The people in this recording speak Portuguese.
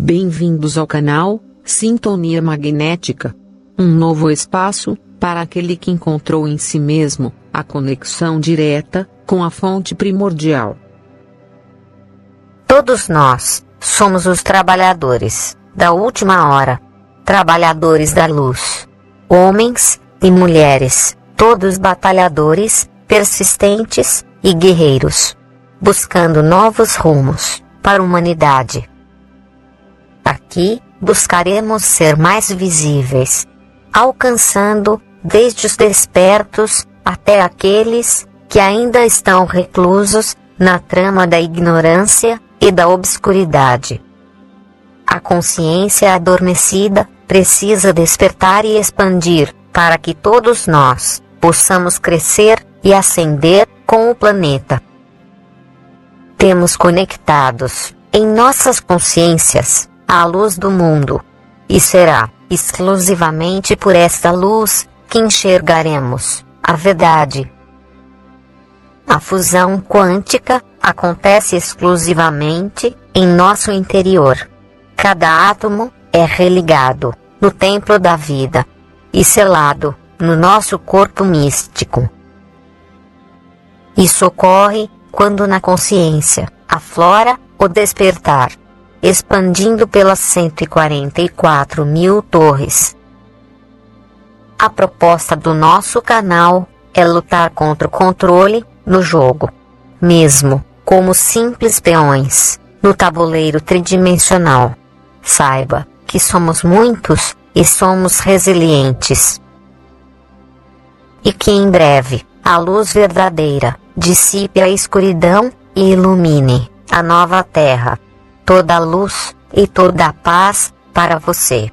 Bem-vindos ao canal Sintonia Magnética. Um novo espaço para aquele que encontrou em si mesmo a conexão direta com a fonte primordial. Todos nós somos os trabalhadores da última hora, trabalhadores da luz, homens e mulheres, todos batalhadores, persistentes e guerreiros, buscando novos rumos para a humanidade. Aqui buscaremos ser mais visíveis, alcançando desde os despertos até aqueles que ainda estão reclusos na trama da ignorância e da obscuridade. A consciência adormecida precisa despertar e expandir para que todos nós possamos crescer e ascender com o planeta. Temos conectados em nossas consciências a luz do mundo, e será exclusivamente por esta luz que enxergaremos a verdade. A fusão quântica acontece exclusivamente em nosso interior. Cada átomo é religado no templo da vida e selado no nosso corpo místico. Isso ocorre quando na consciência aflora o despertar, expandindo pelas 144 mil torres. A proposta do nosso canal é lutar contra o controle no jogo, mesmo como simples peões no tabuleiro tridimensional. Saiba que somos muitos e somos resilientes. E que em breve a luz verdadeira dissipe a escuridão e ilumine a nova terra, toda a luz e toda a paz para você.